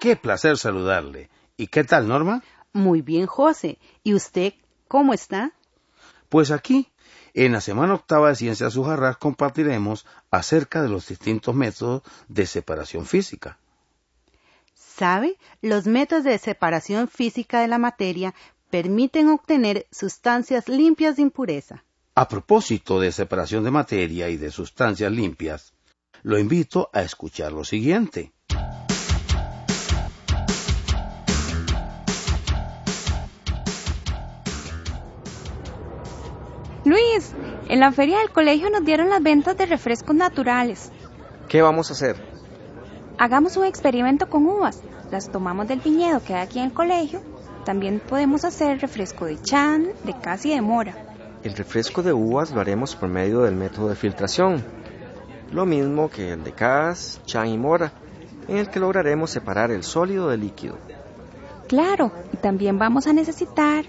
qué placer saludarle. ¿Y qué tal, Norma? Muy bien, José. ¿Y usted cómo está? Pues aquí, en la semana octava de Ciencias Sujarras, compartiremos acerca de los distintos métodos de separación física. ¿Sabe? Los métodos de separación física de la materia permiten obtener sustancias limpias de impureza. A propósito de separación de materia y de sustancias limpias, lo invito a escuchar lo siguiente. Luis, en la feria del colegio nos dieron las ventas de refrescos naturales. ¿Qué vamos a hacer? Hagamos un experimento con uvas. Las tomamos del viñedo que hay aquí en el colegio. También podemos hacer refresco de chan, de cas y de mora. El refresco de uvas lo haremos por medio del método de filtración. Lo mismo que el de cas, chan y mora, en el que lograremos separar el sólido del líquido. Claro, y también vamos a necesitar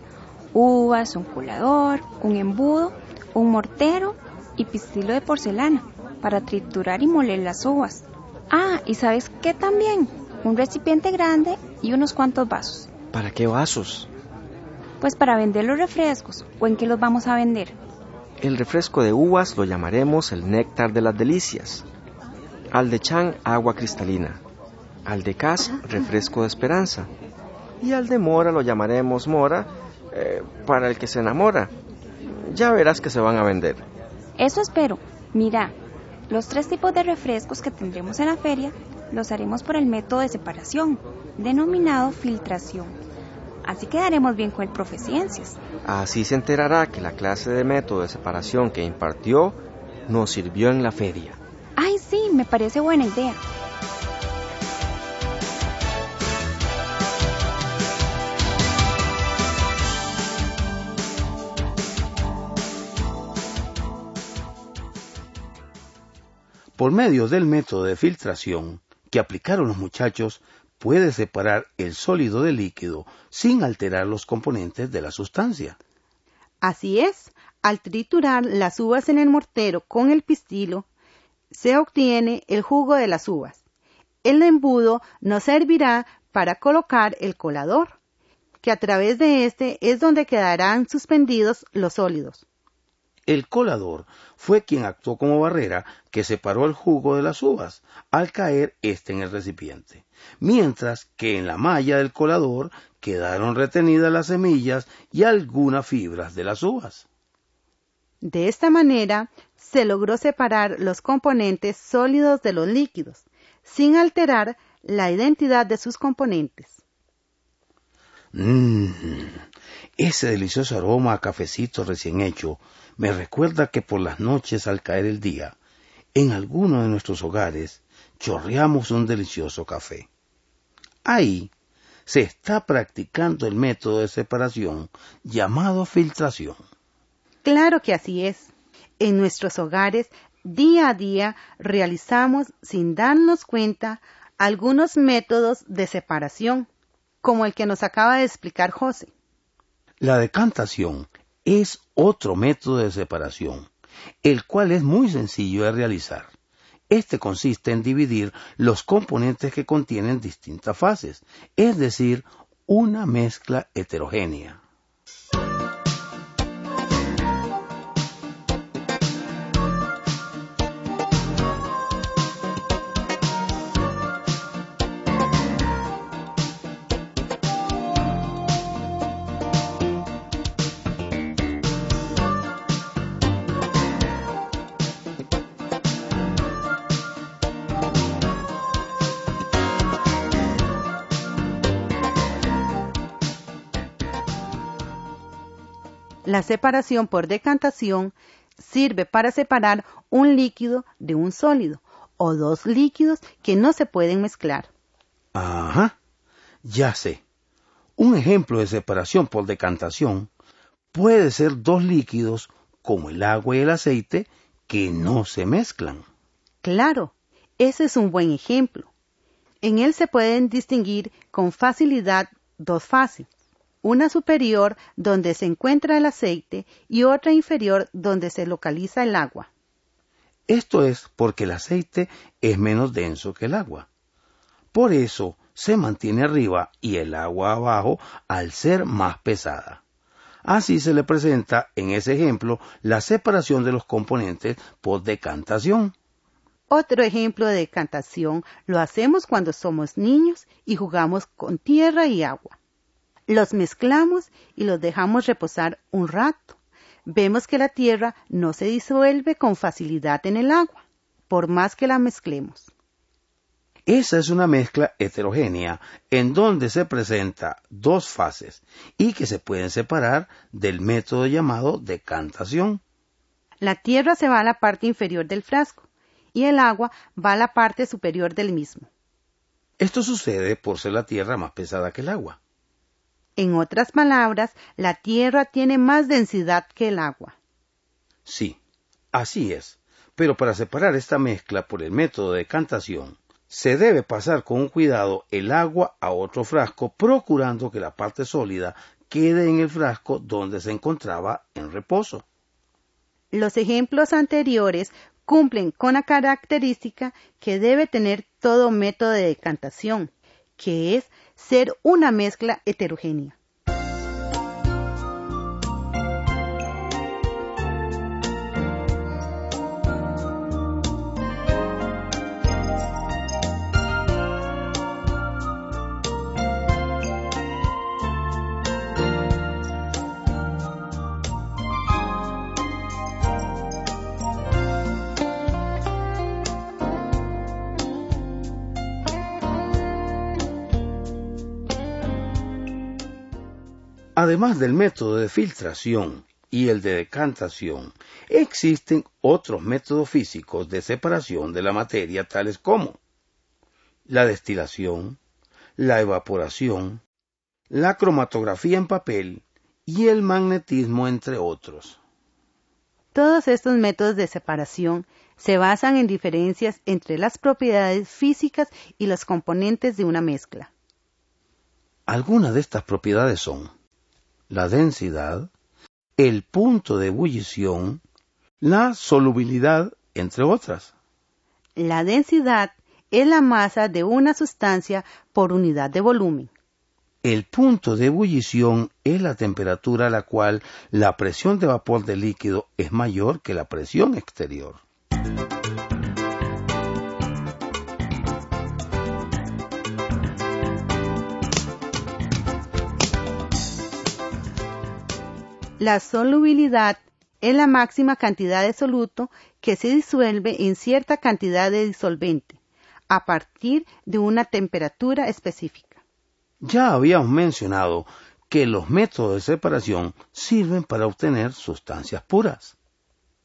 uvas, un colador, un embudo, un mortero y pistilo de porcelana para triturar y moler las uvas. Ah, y sabes qué también? Un recipiente grande y unos cuantos vasos. ¿Para qué vasos? Pues para vender los refrescos. ¿O en qué los vamos a vender? El refresco de uvas lo llamaremos el néctar de las delicias. Al de chan, agua cristalina. Al de cas, refresco de esperanza. Y al de mora lo llamaremos mora eh, para el que se enamora. Ya verás que se van a vender. Eso espero. Mira, los tres tipos de refrescos que tendremos en la feria los haremos por el método de separación, denominado filtración. Así quedaremos bien con el profe Ciencias. Así se enterará que la clase de método de separación que impartió nos sirvió en la feria. Ay, sí, me parece buena idea. Por medio del método de filtración que aplicaron los muchachos, puede separar el sólido del líquido sin alterar los componentes de la sustancia. Así es, al triturar las uvas en el mortero con el pistilo, se obtiene el jugo de las uvas. El embudo nos servirá para colocar el colador, que a través de este es donde quedarán suspendidos los sólidos. El colador fue quien actuó como barrera que separó el jugo de las uvas al caer éste en el recipiente, mientras que en la malla del colador quedaron retenidas las semillas y algunas fibras de las uvas. De esta manera se logró separar los componentes sólidos de los líquidos, sin alterar la identidad de sus componentes. Mmm, ese delicioso aroma a cafecito recién hecho me recuerda que por las noches al caer el día, en alguno de nuestros hogares, chorreamos un delicioso café. Ahí se está practicando el método de separación llamado filtración. Claro que así es. En nuestros hogares, día a día, realizamos, sin darnos cuenta, algunos métodos de separación, como el que nos acaba de explicar José. La decantación es otro método de separación, el cual es muy sencillo de realizar. Este consiste en dividir los componentes que contienen distintas fases, es decir, una mezcla heterogénea. La separación por decantación sirve para separar un líquido de un sólido o dos líquidos que no se pueden mezclar. Ajá, ya sé. Un ejemplo de separación por decantación puede ser dos líquidos como el agua y el aceite que no se mezclan. Claro, ese es un buen ejemplo. En él se pueden distinguir con facilidad dos fases, una superior donde se encuentra el aceite y otra inferior donde se localiza el agua. Esto es porque el aceite es menos denso que el agua. Por eso se mantiene arriba y el agua abajo al ser más pesada. Así se le presenta en ese ejemplo la separación de los componentes por decantación. Otro ejemplo de decantación lo hacemos cuando somos niños y jugamos con tierra y agua. Los mezclamos y los dejamos reposar un rato. Vemos que la tierra no se disuelve con facilidad en el agua, por más que la mezclemos. Esa es una mezcla heterogénea en donde se presenta dos fases y que se pueden separar del método llamado decantación. La tierra se va a la parte inferior del frasco y el agua va a la parte superior del mismo. Esto sucede por ser la tierra más pesada que el agua. En otras palabras, la tierra tiene más densidad que el agua. Sí, así es. Pero para separar esta mezcla por el método de decantación, se debe pasar con cuidado el agua a otro frasco, procurando que la parte sólida quede en el frasco donde se encontraba en reposo. Los ejemplos anteriores cumplen con la característica que debe tener todo método de decantación, que es ser una mezcla heterogénea. Además del método de filtración y el de decantación, existen otros métodos físicos de separación de la materia tales como la destilación, la evaporación, la cromatografía en papel y el magnetismo, entre otros. Todos estos métodos de separación se basan en diferencias entre las propiedades físicas y los componentes de una mezcla. Algunas de estas propiedades son la densidad, el punto de ebullición, la solubilidad, entre otras. La densidad es la masa de una sustancia por unidad de volumen. El punto de ebullición es la temperatura a la cual la presión de vapor del líquido es mayor que la presión exterior. La solubilidad es la máxima cantidad de soluto que se disuelve en cierta cantidad de disolvente, a partir de una temperatura específica. Ya habíamos mencionado que los métodos de separación sirven para obtener sustancias puras.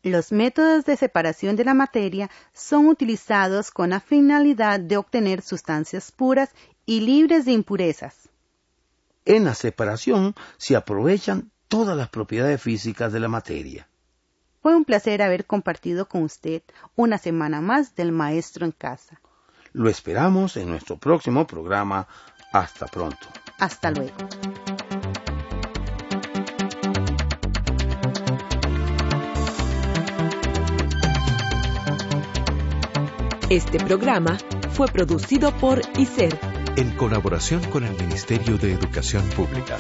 Los métodos de separación de la materia son utilizados con la finalidad de obtener sustancias puras y libres de impurezas. En la separación se aprovechan todas las propiedades físicas de la materia. Fue un placer haber compartido con usted una semana más del Maestro en Casa. Lo esperamos en nuestro próximo programa. Hasta pronto. Hasta luego. Este programa fue producido por ICER en colaboración con el Ministerio de Educación Pública.